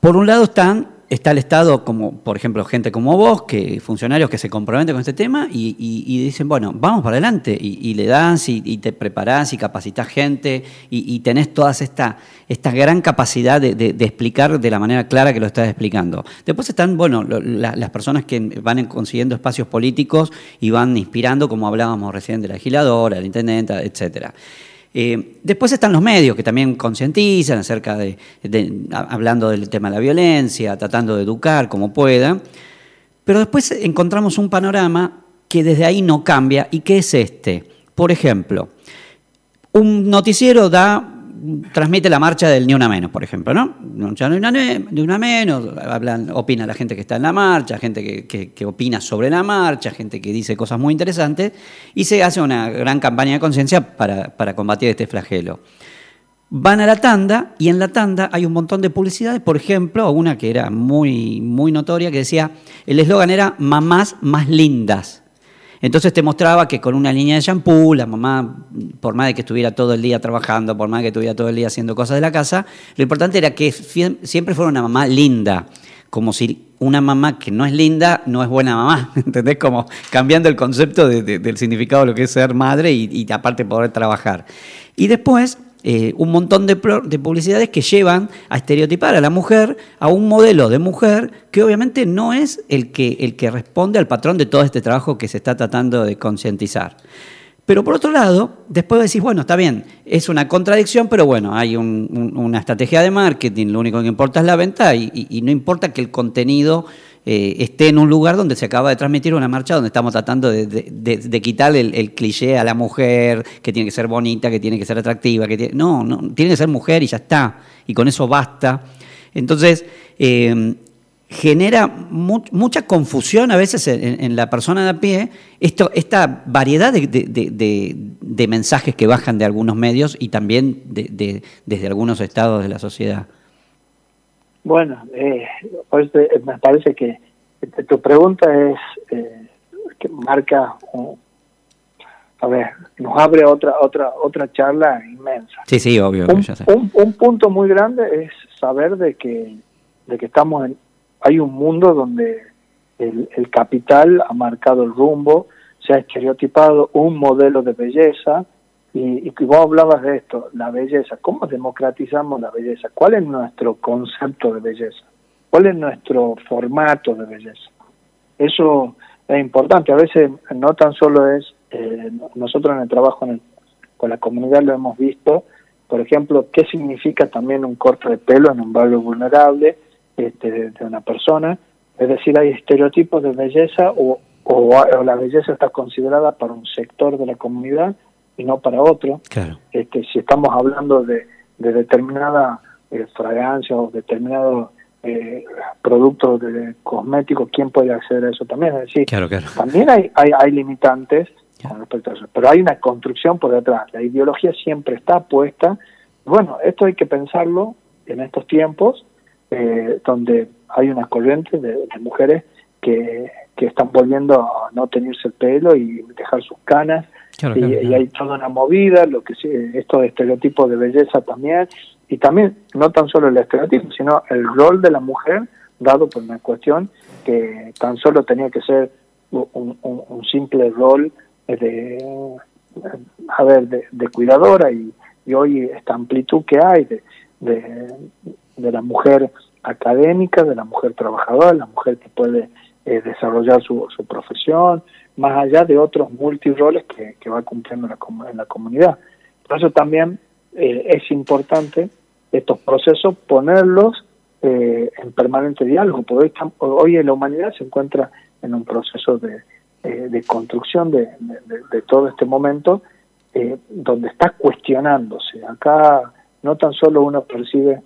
A: por un lado están está el Estado, como por ejemplo gente como vos, que funcionarios que se comprometen con este tema y, dicen, bueno, vamos para adelante, y, le das y, te preparás y capacitas gente y, tenés toda esta, esta gran capacidad de, explicar de la manera clara que lo estás explicando. Después están, bueno, las personas que van consiguiendo espacios políticos y van inspirando, como hablábamos recién de la legisladora, la intendenta, etcétera. Eh, después están los medios que también concientizan acerca de, hablando del tema de la violencia, tratando de educar como pueda. Pero después encontramos un panorama que desde ahí no cambia y que es este. Por ejemplo, un noticiero da transmite la marcha del Ni Una Menos, por ejemplo, ¿no? Ni Una Menos, hablan, opina la gente que está en la marcha, gente que, opina sobre la marcha, gente que dice cosas muy interesantes, y se hace una gran campaña de conciencia para, para combatir este flagelo. Van a la tanda y en la tanda hay un montón de publicidades, por ejemplo, una que era muy, muy notoria que decía, el eslogan era mamás más lindas. Entonces te mostraba que con una línea de shampoo, la mamá, por más de que estuviera todo el día trabajando, por más de que estuviera todo el día haciendo cosas de la casa, lo importante era que siempre fuera una mamá linda, como si una mamá que no es linda no es buena mamá, [laughs] ¿entendés? Como cambiando el concepto del significado de lo que es ser madre y, y aparte poder trabajar. Y después eh, un montón de, publicidades que llevan a estereotipar a la mujer a un modelo de mujer que obviamente no es el que, el que responde al patrón de todo este trabajo que se está tratando de concientizar. Pero por otro lado, después decís, bueno, está bien, es una contradicción, pero bueno, hay una estrategia de marketing, lo único que importa es la venta y no importa que el contenido eh, esté en un lugar donde se acaba de transmitir una marcha donde estamos tratando de, de, quitarle el, cliché a la mujer, que tiene que ser bonita, que tiene que ser atractiva, que no, no, tiene que ser mujer y ya está, y con eso basta. Entonces, eh, genera mucha confusión a veces en, la persona de a pie esto, esta variedad de, mensajes que bajan de algunos medios y también desde algunos estados de la sociedad.
B: Bueno, eh, pues eh, me parece que tu pregunta es eh, que marca, a ver, nos abre otra otra otra charla inmensa.
A: Sí, sí, obvio.
B: Un, un, punto muy grande es saber de que de que estamos en hay un mundo donde el, el capital ha marcado el rumbo, se ha estereotipado un modelo de belleza y, y, vos hablabas de esto, la belleza, ¿cómo democratizamos la belleza? ¿Cuál es nuestro concepto de belleza? ¿Cuál es nuestro formato de belleza? Eso es importante, a veces no tan solo es, eh, nosotros en el trabajo con la comunidad lo hemos visto, por ejemplo, qué significa también un corte de pelo en un barrio vulnerable este, de una persona, es decir, hay estereotipos de belleza o, o la belleza está considerada para un sector de la comunidad y no para otro. Este, si estamos hablando de, de determinada eh, fragancia o determinado eh, productos de cosméticos, ¿quién puede acceder a eso también? Es decir, también hay, hay, hay limitantes con respecto a eso, pero hay una construcción por detrás. La ideología siempre está puesta. Bueno, esto hay que pensarlo en estos tiempos, eh, donde hay unas corrientes de, de mujeres que, que están volviendo a no tenerse el pelo y dejar sus canas y, hay toda una movida, lo que estos estereotipos de belleza también, y también no tan solo el estereotipo, sino el rol de la mujer dado por una cuestión que tan solo tenía que ser un, simple rol de, a ver, de, cuidadora y, hoy esta amplitud que hay de, de, la mujer académica, de la mujer trabajadora, la mujer que puede eh, desarrollar su, su profesión, más allá de otros multiroles que, que va cumpliendo la, en la comunidad. Por eso también eh, es importante estos procesos ponerlos eh, en permanente diálogo, porque hoy, la humanidad se encuentra en un proceso de, de construcción de, de, todo este momento donde está cuestionándose. Acá no tan solo uno percibe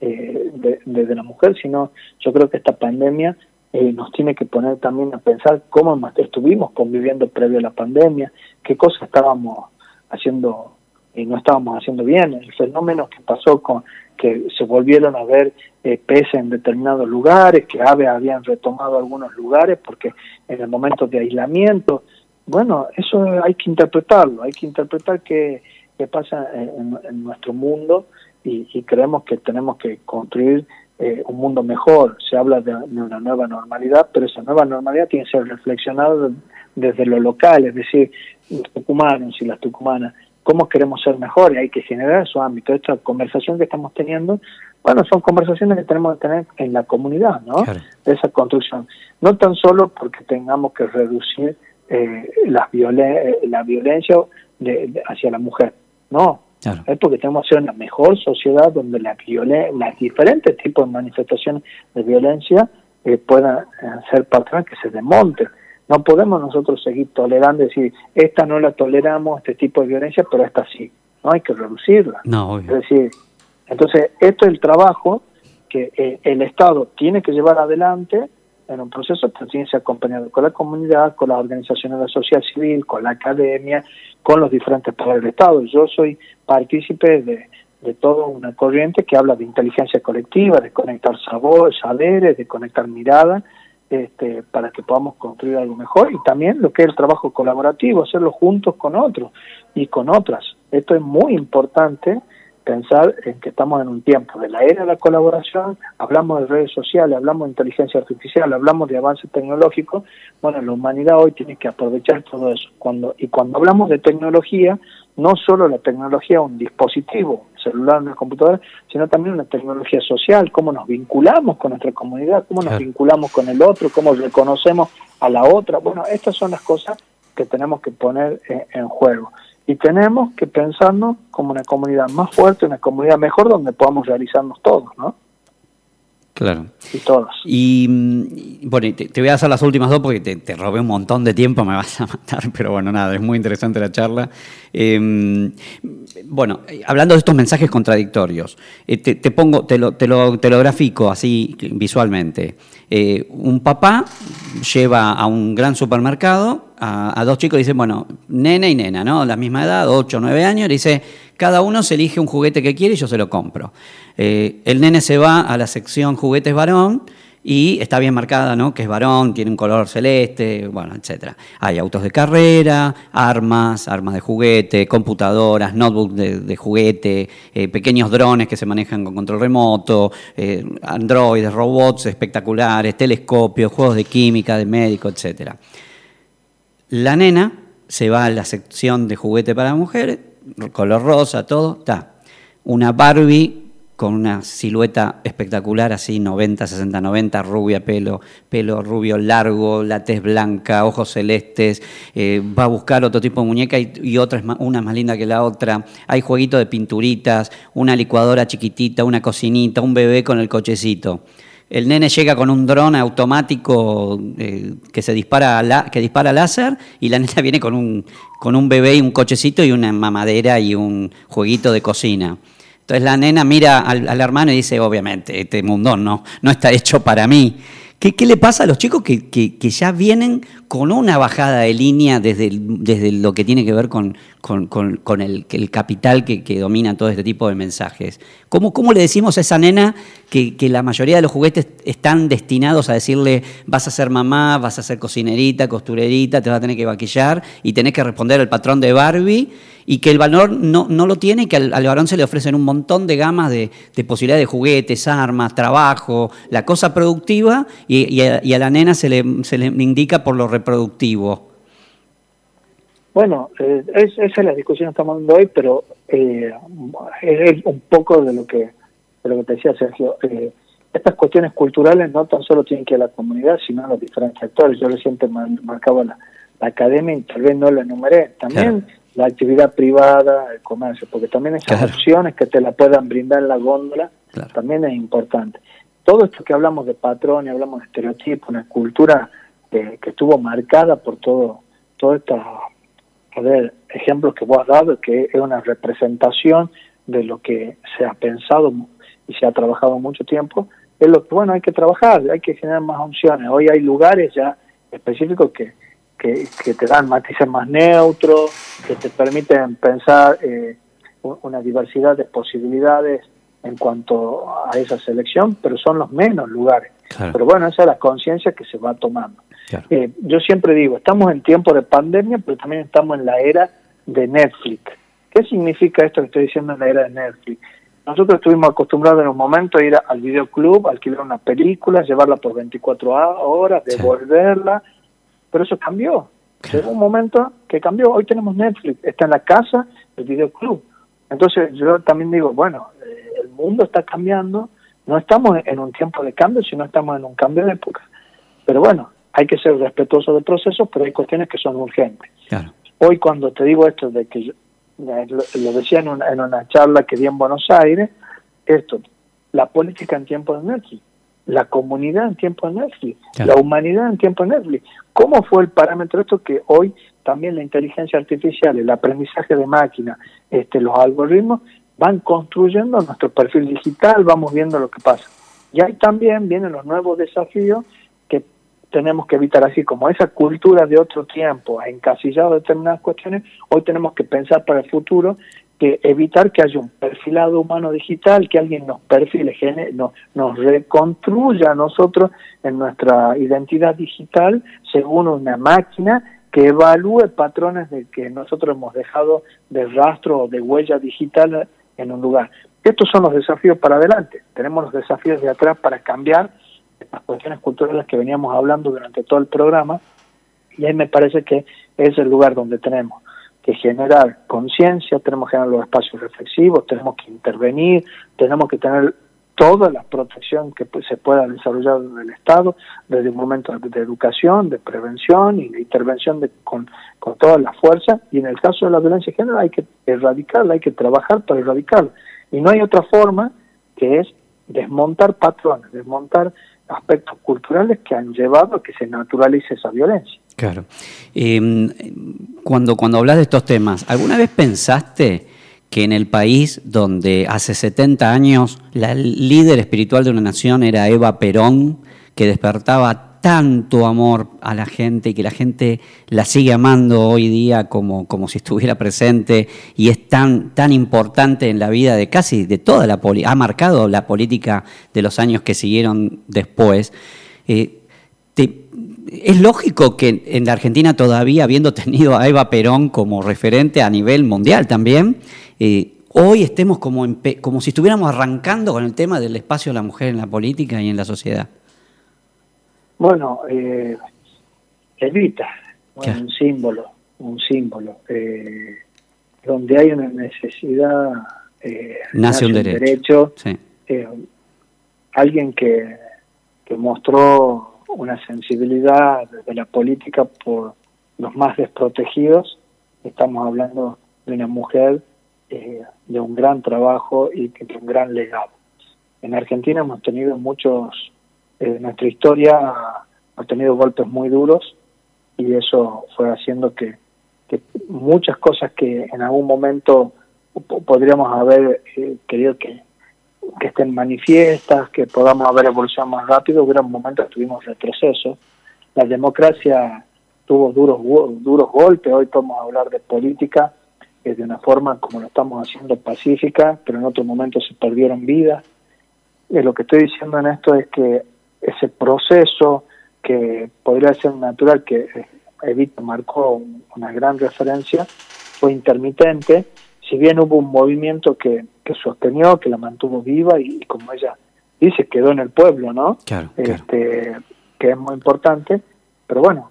B: desde de, la mujer, sino yo creo que esta pandemia eh, nos tiene que poner también a pensar cómo estuvimos conviviendo previo a la pandemia, qué cosas estábamos haciendo y no estábamos haciendo bien, el fenómeno que pasó con que se volvieron a ver eh, peces en determinados lugares, que aves habían retomado algunos lugares porque en el momento de aislamiento, bueno, eso hay que interpretarlo, hay que interpretar qué, qué pasa en, nuestro mundo y creemos que tenemos que construir eh, un mundo mejor, se habla de, una nueva normalidad, pero esa nueva normalidad tiene que ser reflexionada desde lo local, es decir, los tucumanos y las tucumanas, cómo queremos ser mejores, hay que generar su ámbito. Esta conversación que estamos teniendo, bueno, son conversaciones que tenemos que tener en la comunidad, ¿no? De esa construcción. No tan solo porque tengamos que reducir eh, la, eh, la violencia hacia la mujer, no, es porque tenemos que ser una mejor sociedad donde la las diferentes tipos de manifestaciones de violencia eh, puedan eh, ser patrones que se desmonten. No podemos nosotros seguir tolerando, decir, esta no la toleramos, este tipo de violencia, pero esta sí. No hay que reducirla.
A: No,
B: Es decir, entonces, esto es el trabajo que eh, el Estado tiene que llevar adelante en un proceso tiene que ser acompañado con la comunidad, con las organizaciones de la sociedad civil, con la academia, con los diferentes poderes del Estado. Yo soy partícipe de, de toda una corriente que habla de inteligencia colectiva, de conectar sabores, saberes, de conectar miradas, este, para que podamos construir algo mejor y también lo que es el trabajo colaborativo, hacerlo juntos con otros y con otras. Esto es muy importante pensar en que estamos en un tiempo de la era de la colaboración, hablamos de redes sociales, hablamos de inteligencia artificial, hablamos de avance tecnológico, bueno, la humanidad hoy tiene que aprovechar todo eso. Cuando y cuando hablamos de tecnología, no solo la tecnología un dispositivo, celular, una computadora, sino también una tecnología social, cómo nos vinculamos con nuestra comunidad, cómo nos vinculamos con el otro, cómo reconocemos a la otra. Bueno, estas son las cosas que tenemos que poner en juego y tenemos que pensarnos como una comunidad más fuerte, una comunidad mejor donde podamos realizarnos todos, ¿no?
A: Claro.
B: Y todos.
A: Y mm, bueno, te, voy a hacer las últimas dos porque te, robé un montón de tiempo, me vas a [laughs] matar, pero bueno, nada, es muy interesante la charla. Em, bueno, hablando de estos mensajes contradictorios, eh, te, pongo, te lo, te, lo, te lo grafico así visualmente. Eh, un papá lleva a un gran supermercado a, dos chicos y dice, bueno, nena y nena, ¿no? La misma edad, 8 o 9 años, dice, cada uno se elige un juguete que quiere y yo se lo compro. Eh, el nene se va a la sección juguetes varón y está bien marcada, ¿no? Que es varón, tiene un color celeste, bueno, etcétera. Hay autos de carrera, armas, armas de juguete, computadoras, notebooks de, juguete, eh, pequeños drones que se manejan con control remoto, eh, androides, robots espectaculares, telescopios, juegos de química, de médico, etcétera. La nena se va a la sección de juguete para mujeres, color rosa, todo, está. Una Barbie con una silueta espectacular, así 90, 60, 90, rubia, pelo, pelo rubio largo, la tez blanca, ojos celestes, eh, va a buscar otro tipo de muñeca y, otra es una más linda que la otra. Hay jueguito de pinturitas, una licuadora chiquitita, una cocinita, un bebé con el cochecito. El nene llega con un dron automático eh, que se dispara la, que dispara láser y la [laughs] nena viene con un, con un bebé y un cochecito y una mamadera y un jueguito de cocina. Entonces la nena mira al, hermano y dice, obviamente, este mundo no, no está hecho para mí. ¿Qué, le pasa a los chicos que, ya vienen con una bajada de línea desde, desde lo que tiene que ver con, con, el, el, capital que, domina todo este tipo de mensajes? ¿Cómo, cómo le decimos a esa nena que, la mayoría de los juguetes están destinados a decirle vas a ser mamá, vas a ser cocinerita, costurerita, te vas a tener que vaquillar y tenés que responder al patrón de Barbie? Y que el valor no, no lo tiene, que al, varón se le ofrecen un montón de gamas de, posibilidades de juguetes, armas, trabajo, la cosa productiva, y, a, la nena se le, se le indica por lo reproductivo.
B: Bueno, eh, esa es la discusión que estamos dando hoy, pero eh, es un poco de lo que, de lo que te decía Sergio. Eh, estas cuestiones culturales no tan solo tienen que ir a la comunidad, sino a los diferentes actores. Yo reciente marcaba la, la academia y tal vez no lo enumeré. También la actividad privada, el comercio, porque también esas opciones que te la puedan brindar en la góndola también es importante. Todo esto que hablamos de patrón y hablamos de estereotipos, una cultura que, estuvo marcada por todo, todos estos ejemplos que vos has dado, que es una representación de lo que se ha pensado y se ha trabajado mucho tiempo, es lo que, bueno, hay que trabajar, hay que generar más opciones. Hoy hay lugares ya específicos que, que, te dan matices más neutros, que te permiten pensar eh, una diversidad de posibilidades en cuanto a esa selección, pero son los menos lugares. Pero bueno, esa es la conciencia que se va tomando. Eh, yo siempre digo, estamos en tiempo de pandemia, pero también estamos en la era de Netflix. ¿Qué significa esto que estoy diciendo en la era de Netflix? Nosotros estuvimos acostumbrados en un momento a ir al videoclub, alquilar una película, llevarla por 24 horas, devolverla, pero eso cambió. Llegó un momento que cambió. Hoy tenemos Netflix, está en la casa el videoclub. Entonces yo también digo, bueno, eh, el mundo está cambiando, no estamos en un tiempo de cambio, sino estamos en un cambio de época. Pero bueno, hay que ser respetuoso del proceso, pero hay cuestiones que son urgentes. Hoy cuando te digo esto de que lo, decía en una, en una charla que di en Buenos Aires, esto, la política en tiempo de Netflix, la comunidad en tiempo de Netflix, la humanidad en tiempo de Netflix. ¿Cómo fue el parámetro esto que hoy también la inteligencia artificial, el aprendizaje de máquina, este, los algoritmos van construyendo nuestro perfil digital, vamos viendo lo que pasa. Y ahí también vienen los nuevos desafíos tenemos que evitar así como esa cultura de otro tiempo ha encasillado determinadas cuestiones, hoy tenemos que pensar para el futuro que evitar que haya un perfilado humano digital, que alguien nos perfile, nos, nos reconstruya a nosotros en nuestra identidad digital según una máquina que evalúe patrones de que nosotros hemos dejado de rastro o de huella digital en un lugar. Estos son los desafíos para adelante. Tenemos los desafíos de atrás para cambiar las cuestiones culturales que veníamos hablando durante todo el programa, y ahí me parece que es el lugar donde tenemos que generar conciencia, tenemos que generar los espacios reflexivos, tenemos que intervenir, tenemos que tener toda la protección que se pueda desarrollar en el Estado, desde un momento de educación, de prevención y de intervención de, con, con toda la fuerza, y en el caso de la violencia de género hay que erradicarla, hay que trabajar para erradicarla. Y no hay otra forma que es desmontar patrones, desmontar aspectos culturales que han llevado a que se naturalice esa violencia.
A: Claro. Em, cuando, cuando hablas de estos temas, ¿alguna vez pensaste que en el país donde hace 70 años la líder espiritual de una nación era Eva Perón, que despertaba tanto amor a la gente y que la gente la sigue amando hoy día como, como si estuviera presente y es tan, tan importante en la vida de casi de toda la política, ha marcado la política de los años que siguieron después. Eh, es lógico que en la Argentina todavía, habiendo tenido a Eva Perón como referente a nivel mundial también, eh, hoy estemos como, como si estuviéramos arrancando con el tema del espacio de la mujer en la política y en la sociedad.
B: Bueno, eh, Evita, un símbolo, un símbolo. Eh, donde hay una necesidad,
A: eh, nace un derecho.
B: Eh, alguien que, que mostró una sensibilidad de la política por los más desprotegidos. Estamos hablando de una mujer de un gran trabajo y de un gran legado. En Argentina hemos tenido muchos eh, nuestra historia ha tenido golpes muy duros y eso fue haciendo que, muchas cosas que en algún momento podríamos haber eh, querido que, estén manifiestas, que podamos haber evolucionado más rápido, hubiera momentos que tuvimos retroceso. La democracia tuvo duros duros golpes, hoy podemos hablar de política eh, de una forma como lo estamos haciendo pacífica, pero en otros momentos se perdieron vidas. Eh, lo que estoy diciendo en esto es que ese proceso que podría ser natural, que Evita marcó una gran referencia, fue intermitente, si bien hubo un movimiento que, que sostenió, que la mantuvo viva y, como ella dice, quedó en el pueblo, ¿no?
A: Claro,
B: este, Que es muy importante, pero bueno,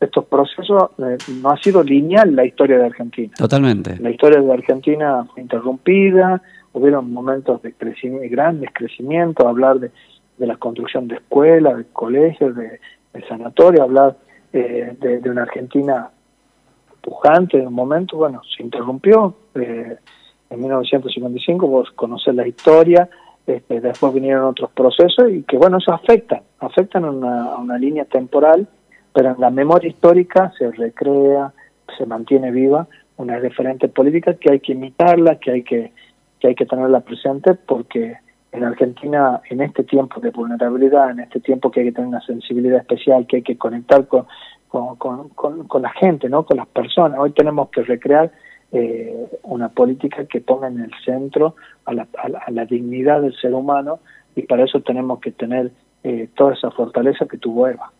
B: estos procesos eh, no ha sido lineal la historia de Argentina.
A: Totalmente.
B: La historia de Argentina fue interrumpida, hubieron momentos de crecimiento, grandes crecimientos, hablar de de la construcción de escuelas, de colegios, de, de sanatorios, hablar eh, de, una Argentina pujante en un momento, bueno, se interrumpió. Eh, en 1955, vos conocés la historia, este, después vinieron otros procesos y que, bueno, eso afecta, afectan a una, a una línea temporal, pero en la memoria histórica se recrea, se mantiene viva una referente política que hay que imitarla, que hay que, que hay que tenerla presente porque en Argentina, en este tiempo de vulnerabilidad, en este tiempo que hay que tener una sensibilidad especial, que hay que conectar con, con, con, la gente, ¿no? con las personas. Hoy tenemos que recrear eh, una política que ponga en el centro a la, a la dignidad del ser humano y para eso tenemos que tener eh, toda esa fortaleza que tuvo Eva.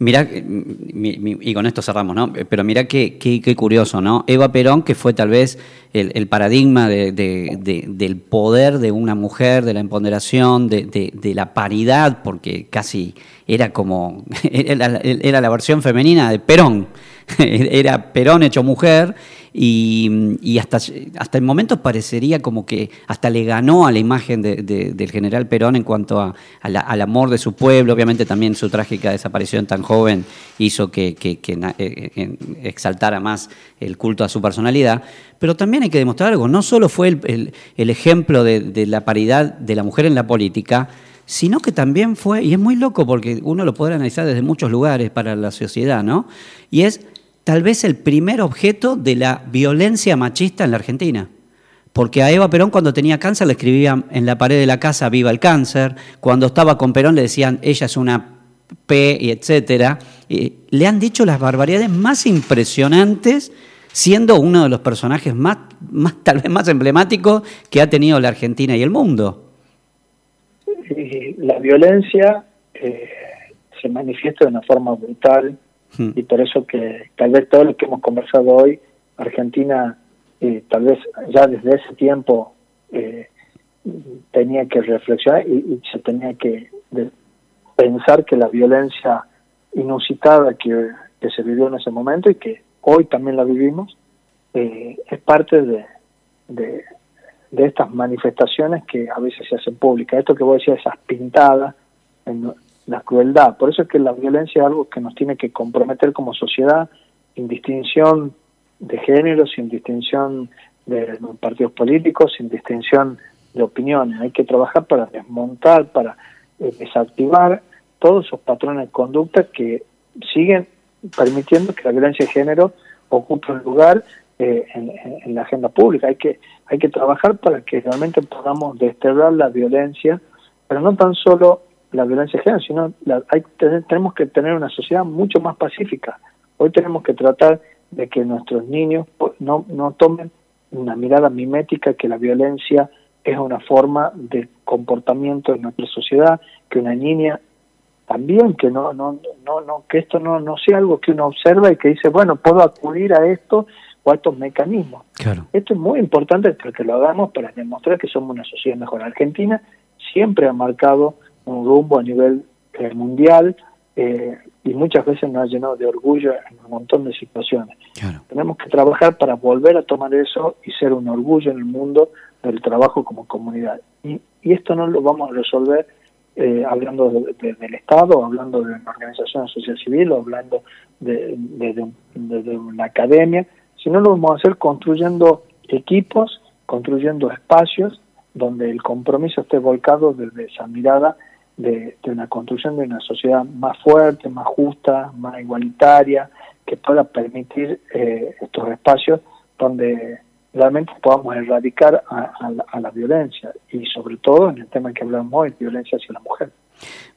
A: Mira, y con esto cerramos, ¿no? Pero mira qué, qué, curioso, ¿no? Eva Perón, que fue tal vez el, paradigma del poder de una mujer, de la empoderación, de, la paridad, porque casi era como, [laughs] era la versión femenina de Perón, [laughs] era Perón hecho mujer y, hasta, hasta en momentos parecería como que hasta le ganó a la imagen del general Perón en cuanto al amor de su pueblo, obviamente también su trágica desaparición tan joven hizo que, eh, exaltara más el culto a su personalidad, pero también hay que demostrar algo, no solo fue el, ejemplo de, de la paridad de la mujer en la política, sino que también fue, y es muy loco porque uno lo podrá analizar desde muchos lugares para la sociedad, ¿no? Y es tal vez el primer objeto de la violencia machista en la Argentina. Porque a Eva Perón cuando tenía cáncer le escribían en la pared de la casa viva el cáncer, cuando estaba con Perón le decían ella es una P y etcétera. le han dicho las barbaridades más impresionantes siendo uno de los personajes más, más tal vez más emblemáticos que ha tenido la Argentina y el mundo.
B: La violencia eh, se manifiesta de una forma brutal, Hmm. y por eso que tal vez todo lo que hemos conversado hoy, Argentina eh, tal vez ya desde ese tiempo eh, tenía que reflexionar y, se tenía que pensar que la violencia inusitada que, se vivió en ese momento y que hoy también la vivimos, eh, es parte de, de, estas manifestaciones que a veces se hacen públicas. Esto que vos decías, esas pintadas en, la crueldad. Por eso es que la violencia es algo que nos tiene que comprometer como sociedad, sin distinción de género, sin distinción de partidos políticos, sin distinción de opiniones. Hay que trabajar para desmontar, para eh, desactivar todos esos patrones de conducta que siguen permitiendo que la violencia de género ocupe un lugar eh, en, la agenda pública. Hay que, hay que trabajar para que realmente podamos desterrar la violencia, pero no tan solo la violencia de género, sino hay, tenemos que tener una sociedad mucho más pacífica. Hoy tenemos que tratar de que nuestros niños no, no tomen una mirada mimética que la violencia es una forma de comportamiento en nuestra sociedad, que una niña también que no no no no que esto no no sea algo que uno observa y que dice, bueno, puedo acudir a esto o a estos mecanismos. Claro. Esto es muy importante porque lo hagamos para demostrar que somos una sociedad mejor. Argentina siempre ha marcado un rumbo a nivel eh, mundial eh, y muchas veces nos ha llenado de orgullo en un montón de situaciones. Tenemos que trabajar para volver a tomar eso y ser un orgullo en el mundo del trabajo como comunidad. Y, y esto no lo vamos a resolver eh, hablando del Estado, hablando de una organización social civil, o hablando de, de, una academia, sino lo vamos a hacer construyendo equipos, construyendo espacios donde el compromiso esté volcado desde esa mirada de, una construcción de una sociedad más fuerte, más justa, más igualitaria, que pueda permitir eh, estos espacios donde realmente podamos erradicar a, la, violencia y sobre todo en el tema que hablamos hoy, violencia hacia la mujer.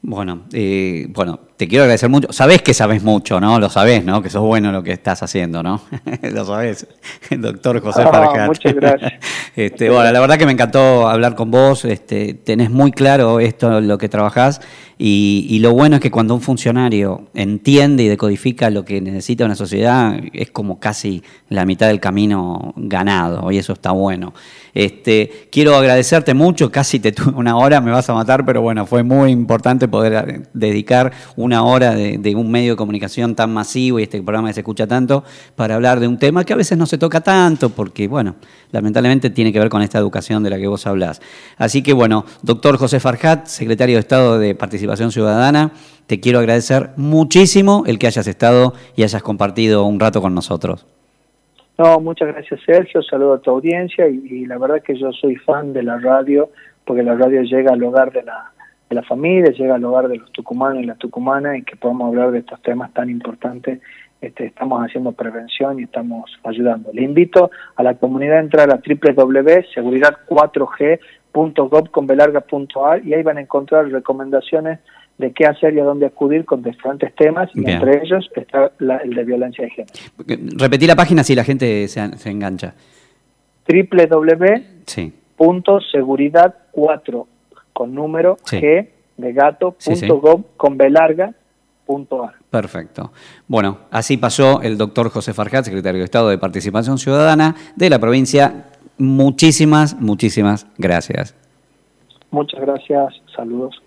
A: Bueno, eh, bueno, te quiero agradecer mucho. Sabés que sabes mucho, ¿no? Lo sabés, ¿no? Que sos bueno lo que estás haciendo, ¿no? [laughs] lo sabés, [laughs] doctor José ah,
B: Muchas gracias. [laughs]
A: este, bueno, la verdad que me encantó hablar con vos. Este, tenés muy claro esto, lo que trabajás. Y, lo bueno es que cuando un funcionario entiende y decodifica lo que necesita una sociedad, es como casi la mitad del camino ganado, y eso está bueno. Este, quiero agradecerte mucho, casi te tuve una hora, me vas a matar, pero bueno, fue muy importante poder dedicar una hora de, un medio de comunicación tan masivo y este programa que se escucha tanto para hablar de un tema que a veces no se toca tanto, porque bueno, lamentablemente tiene que ver con esta educación de la que vos hablás. Así que bueno, doctor José Farjat, secretario de Estado de Participación Ciudadana. Te quiero agradecer muchísimo el que hayas estado y hayas compartido un rato con nosotros.
B: No, muchas gracias Sergio, saludo a tu audiencia y, la verdad que yo soy fan de la radio porque la radio llega al hogar de la, de la familia, llega al hogar de los tucumanos y las tucumanas y que podamos hablar de estos temas tan importantes. Este, estamos haciendo prevención y estamos ayudando. Le invito a la comunidad a entrar a www.seguridad4g.gov.ar y ahí van a encontrar recomendaciones de qué hacer y a dónde acudir con diferentes temas, y entre ellos está el de violencia de género.
A: Repetí la página si la gente se, se engancha.
B: www.seguridad4 con número g de gato con
A: Perfecto. Bueno, así pasó el doctor José Farjat, secretario de Estado de Participación Ciudadana de la provincia. Muchísimas, muchísimas gracias.
B: Muchas gracias. Saludos.